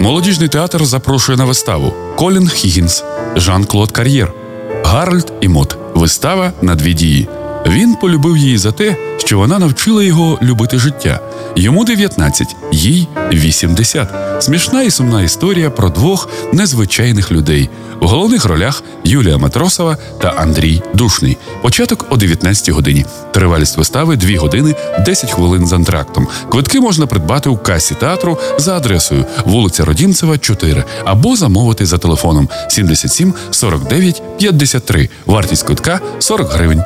Молодіжний театр запрошує на виставу Колін Хіггінс, Жан-Клод Кар'єр, Гарольд і Мот. Вистава на дві дії. Він полюбив її за те, що вона навчила його любити життя. Йому 19, їй 80. Смішна і сумна історія про двох незвичайних людей. У головних ролях Юлія Матросова та Андрій Душний. Початок о 19 годині. Тривалість вистави 2 години 10 хвилин з антрактом. Квитки можна придбати у касі театру за адресою вулиця Родімцева, 4 або замовити за телефоном 77 49 53. Вартість квитка 40 гривень.